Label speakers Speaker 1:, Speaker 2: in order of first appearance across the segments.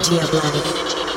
Speaker 1: Energy of life.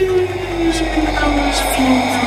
Speaker 2: few years ago, I was.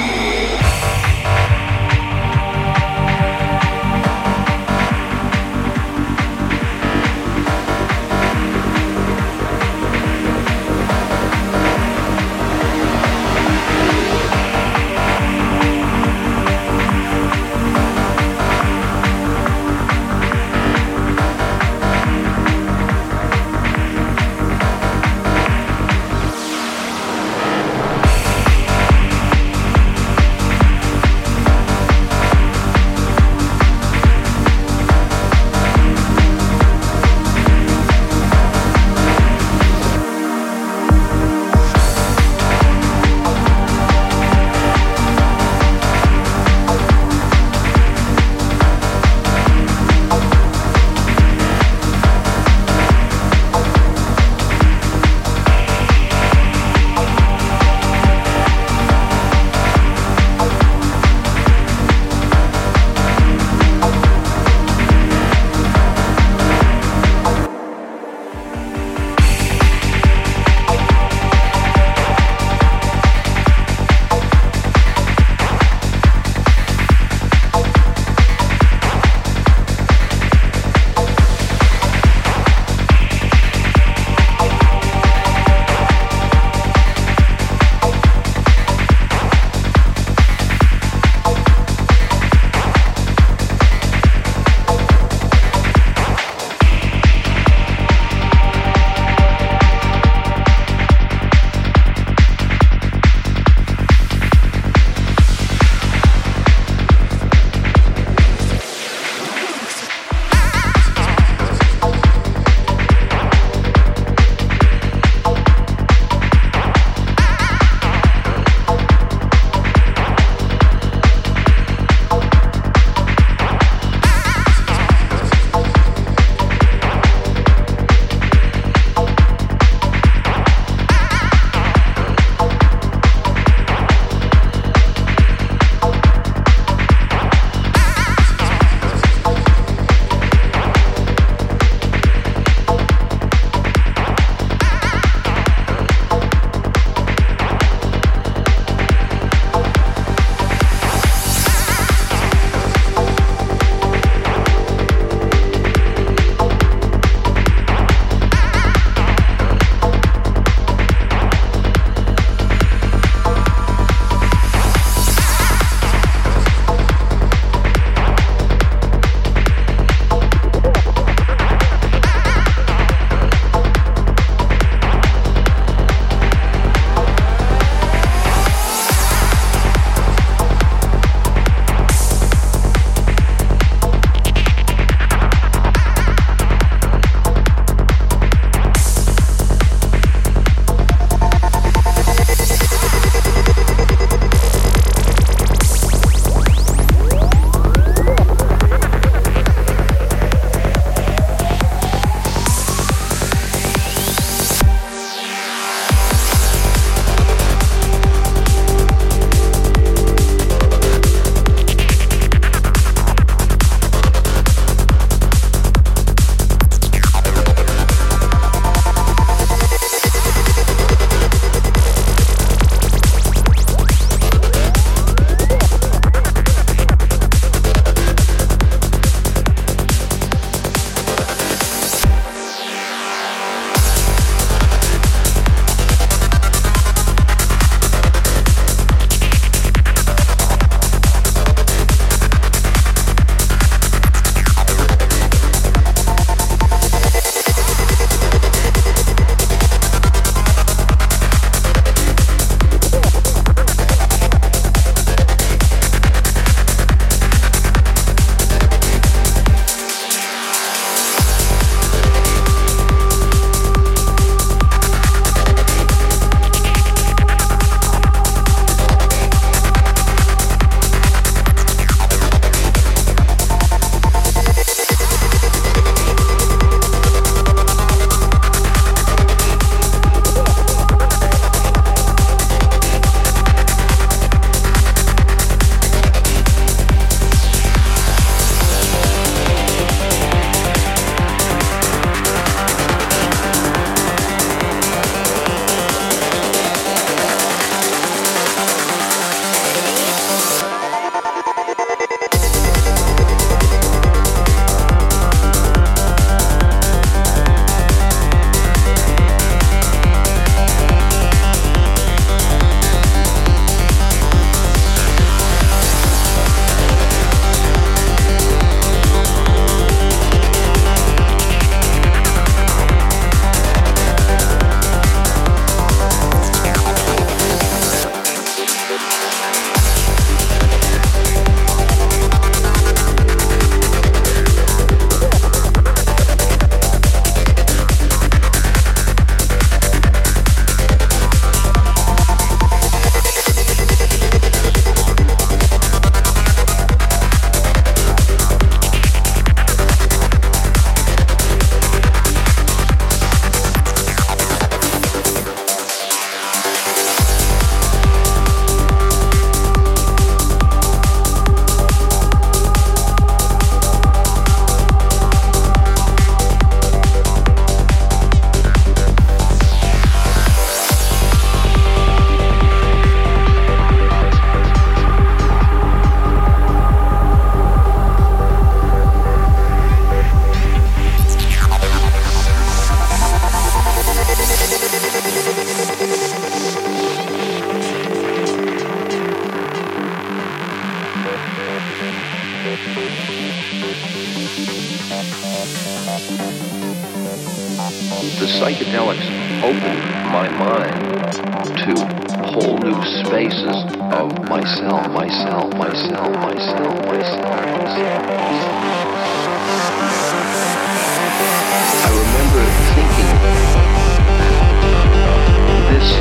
Speaker 2: This,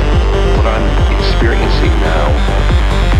Speaker 2: what I'm experiencing now,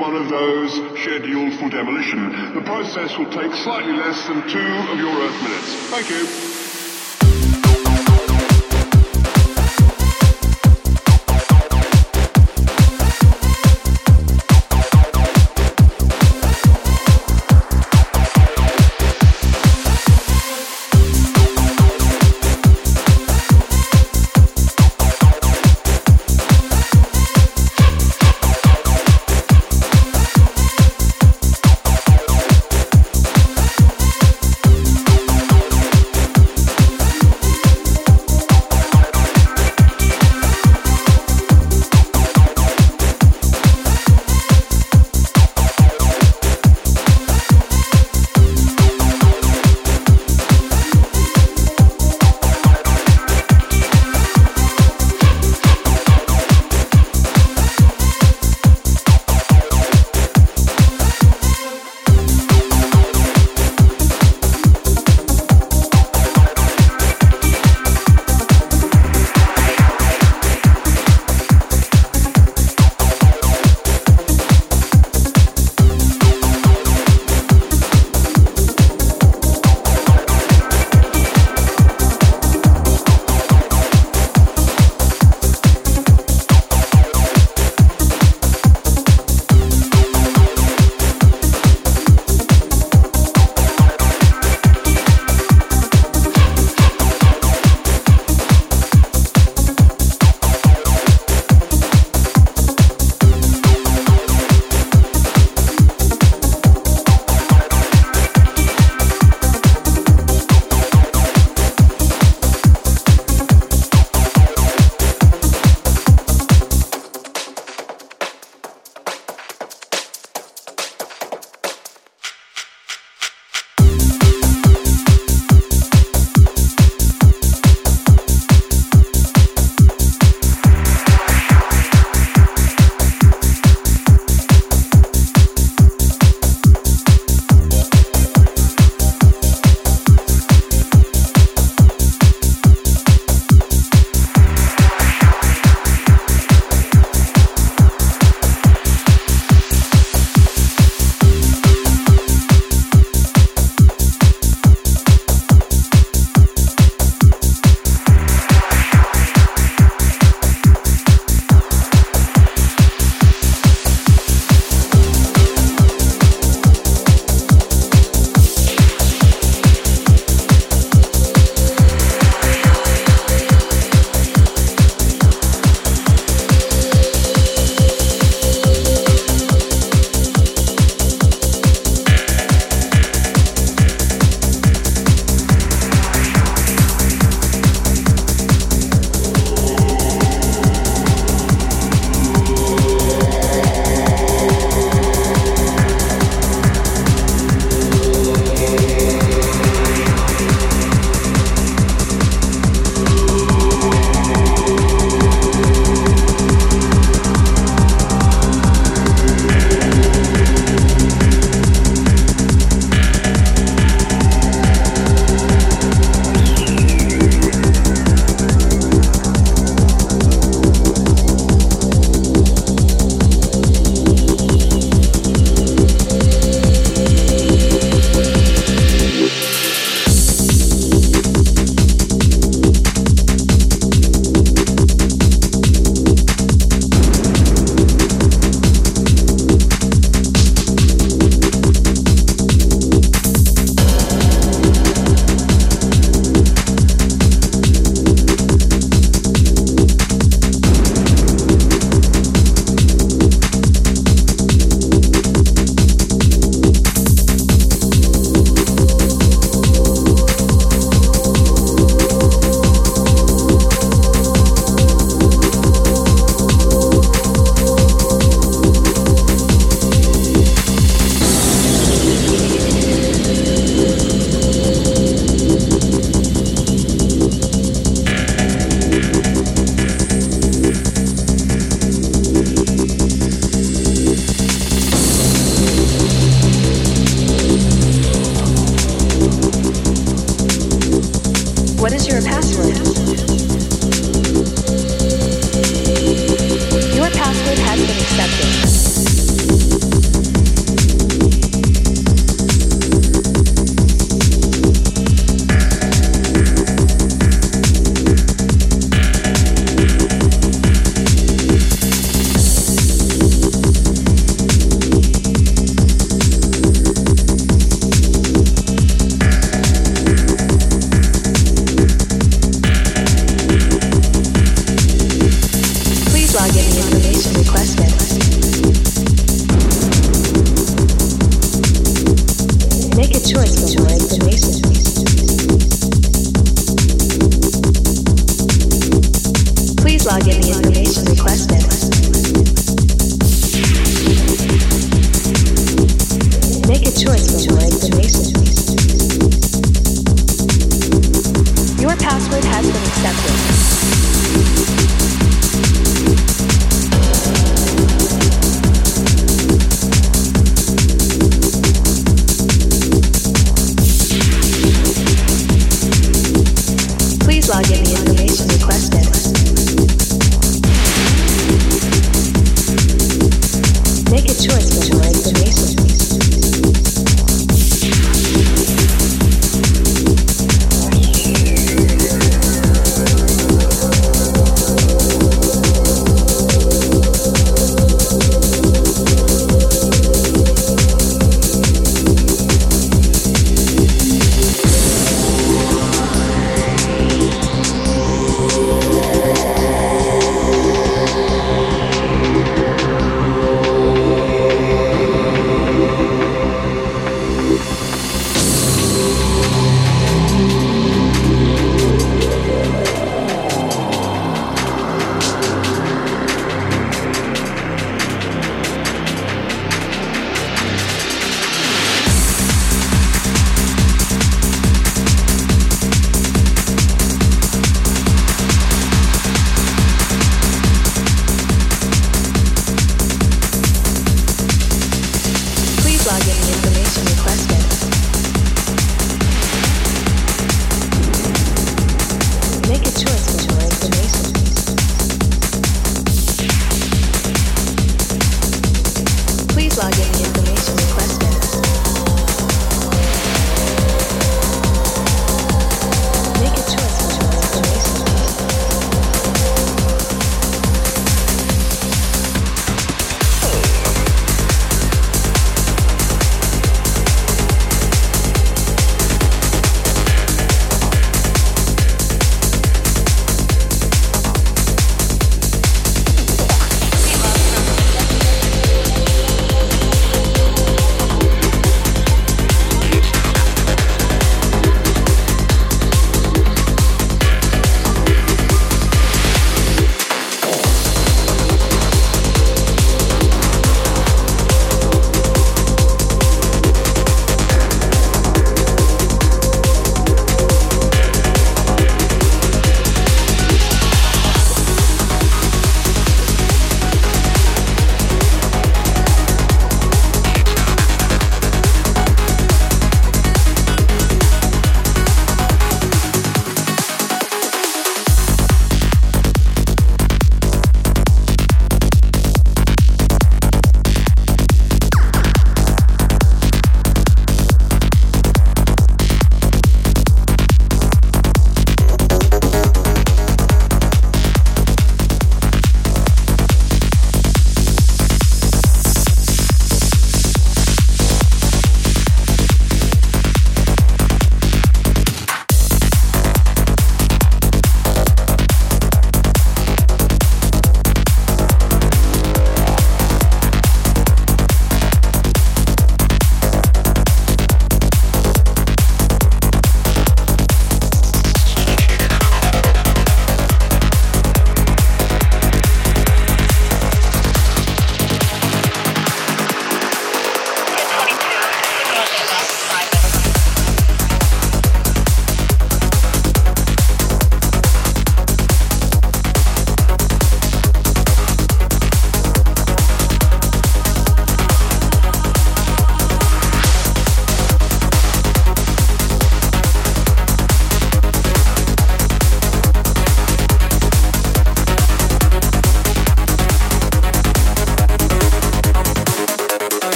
Speaker 3: one of those scheduled for demolition. The process will take slightly less than two of your Earth minutes. Thank you.